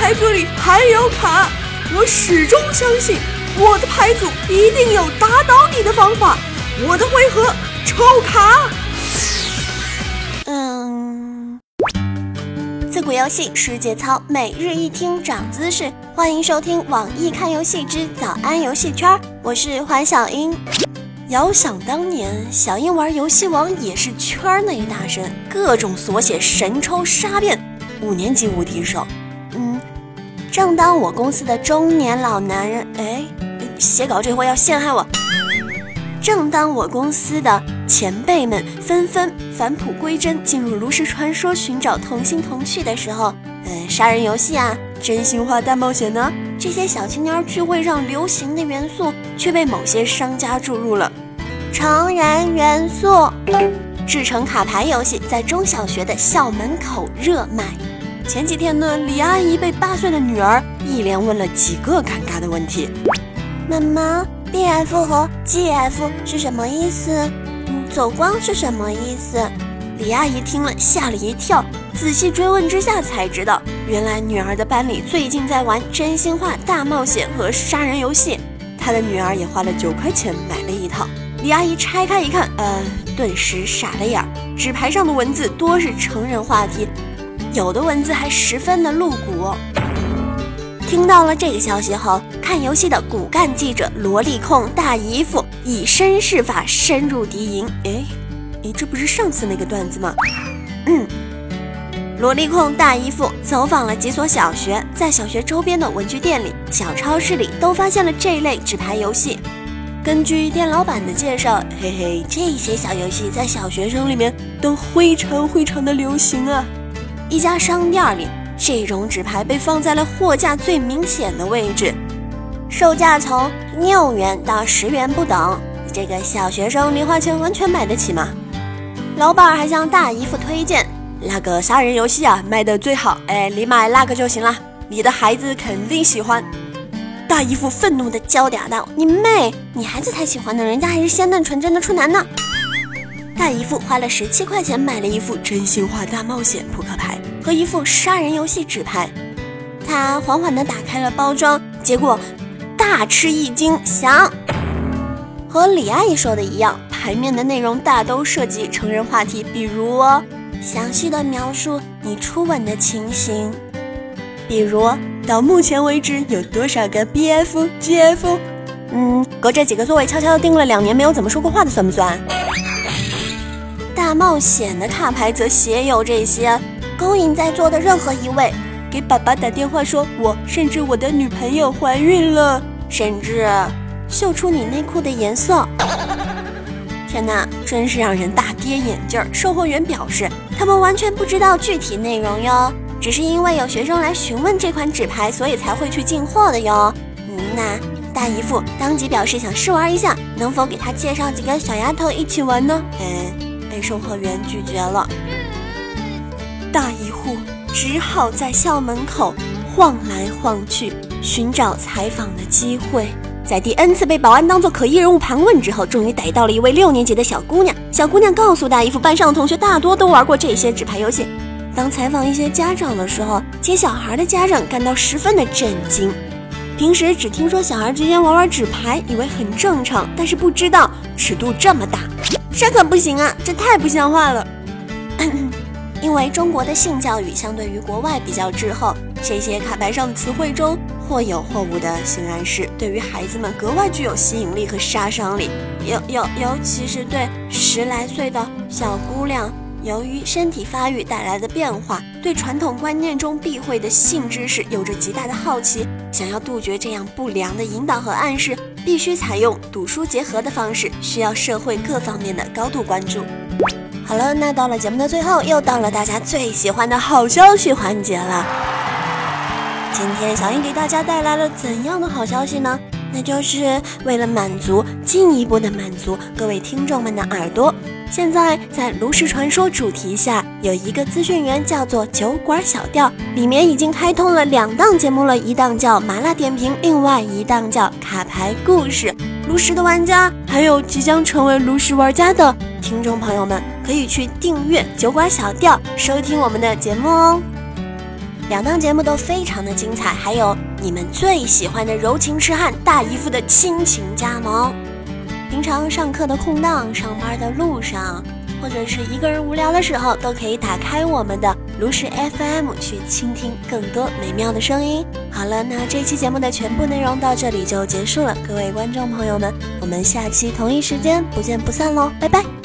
牌组里还有卡，我始终相信我的牌组一定有打倒你的方法。我的回合抽卡。嗯，自古游戏世界操，每日一听长姿势。欢迎收听网易看游戏之早安游戏圈，我是黄小英。遥想当年，小英玩游戏王也是圈内大神，各种锁血神抽杀遍，五年级无敌手。正当我公司的中年老男人，哎，写稿这货要陷害我。正当我公司的前辈们纷纷返璞归真，进入炉石传说寻找同心同趣的时候，呃，杀人游戏啊，真心话大冒险呢，这些小青年聚会上流行的元素，却被某些商家注入了成人元素，制成卡牌游戏在中小学的校门口热卖。前几天呢，李阿姨被八岁的女儿一连问了几个尴尬的问题，妈妈。B F 和 G F 是什么意思？嗯，走光是什么意思？李阿姨听了吓了一跳，仔细追问之下才知道，原来女儿的班里最近在玩真心话大冒险和杀人游戏，她的女儿也花了九块钱买了一套。李阿姨拆开一看，呃，顿时傻了眼，纸牌上的文字多是成人话题，有的文字还十分的露骨。听到了这个消息后，看游戏的骨干记者萝莉控大姨夫以身试法深入敌营。哎，哎，这不是上次那个段子吗？嗯，萝莉控大姨夫走访了几所小学，在小学周边的文具店里、小超市里都发现了这类纸牌游戏。根据店老板的介绍，嘿嘿，这些小游戏在小学生里面都非常非常的流行啊。一家商店里。这种纸牌被放在了货架最明显的位置，售价从六元到十元不等。这个小学生零花钱完全买得起吗？老板还向大姨夫推荐那个杀人游戏啊，卖的最好。哎，你买那个就行了，你的孩子肯定喜欢。大姨夫愤怒的叫嗲道：“你妹！你孩子才喜欢呢，人家还是鲜嫩纯真的处男呢。”大姨夫花了十七块钱买了一副真心话大冒险扑克牌和一副杀人游戏纸牌，他缓缓地打开了包装，结果大吃一惊，想和李阿姨说的一样，牌面的内容大都涉及成人话题，比如详细的描述你初吻的情形，比如到目前为止有多少个 BF、GF，嗯，隔着几个座位悄悄地盯了两年没有怎么说过话的算不算？大冒险的卡牌则写有这些：勾引在座的任何一位，给爸爸打电话说，我甚至我的女朋友怀孕了，甚至秀出你内裤的颜色。天哪，真是让人大跌眼镜！售货员表示，他们完全不知道具体内容哟，只是因为有学生来询问这款纸牌，所以才会去进货的哟。嗯，那大姨夫当即表示想试玩一下，能否给他介绍几个小丫头一起玩呢？嗯。被售货员拒绝了，大姨户只好在校门口晃来晃去，寻找采访的机会。在第 N 次被保安当作可疑人物盘问之后，终于逮到了一位六年级的小姑娘。小姑娘告诉大姨夫，班上的同学大多都玩过这些纸牌游戏。当采访一些家长的时候，接小孩的家长感到十分的震惊。平时只听说小孩之间玩玩纸牌，以为很正常，但是不知道尺度这么大。这可不行啊！这太不像话了。因为中国的性教育相对于国外比较滞后，这些卡牌上的词汇中或有或无的性暗示，对于孩子们格外具有吸引力和杀伤力。尤尤尤其是对十来岁的小姑娘，由于身体发育带来的变化，对传统观念中避讳的性知识有着极大的好奇，想要杜绝这样不良的引导和暗示。必须采用赌书结合的方式，需要社会各方面的高度关注。好了，那到了节目的最后，又到了大家最喜欢的好消息环节了。今天小英给大家带来了怎样的好消息呢？那就是为了满足进一步的满足各位听众们的耳朵。现在在炉石传说主题下有一个资讯源叫做酒馆小调，里面已经开通了两档节目了，一档叫麻辣点评，另外一档叫卡牌故事。炉石的玩家还有即将成为炉石玩家的听众朋友们，可以去订阅酒馆小调，收听我们的节目哦。两档节目都非常的精彩，还有你们最喜欢的柔情痴汉大姨夫的亲情加盟。平常上课的空档、上班的路上，或者是一个人无聊的时候，都可以打开我们的炉石 FM 去倾听更多美妙的声音。好了，那这期节目的全部内容到这里就结束了，各位观众朋友们，我们下期同一时间不见不散喽，拜拜。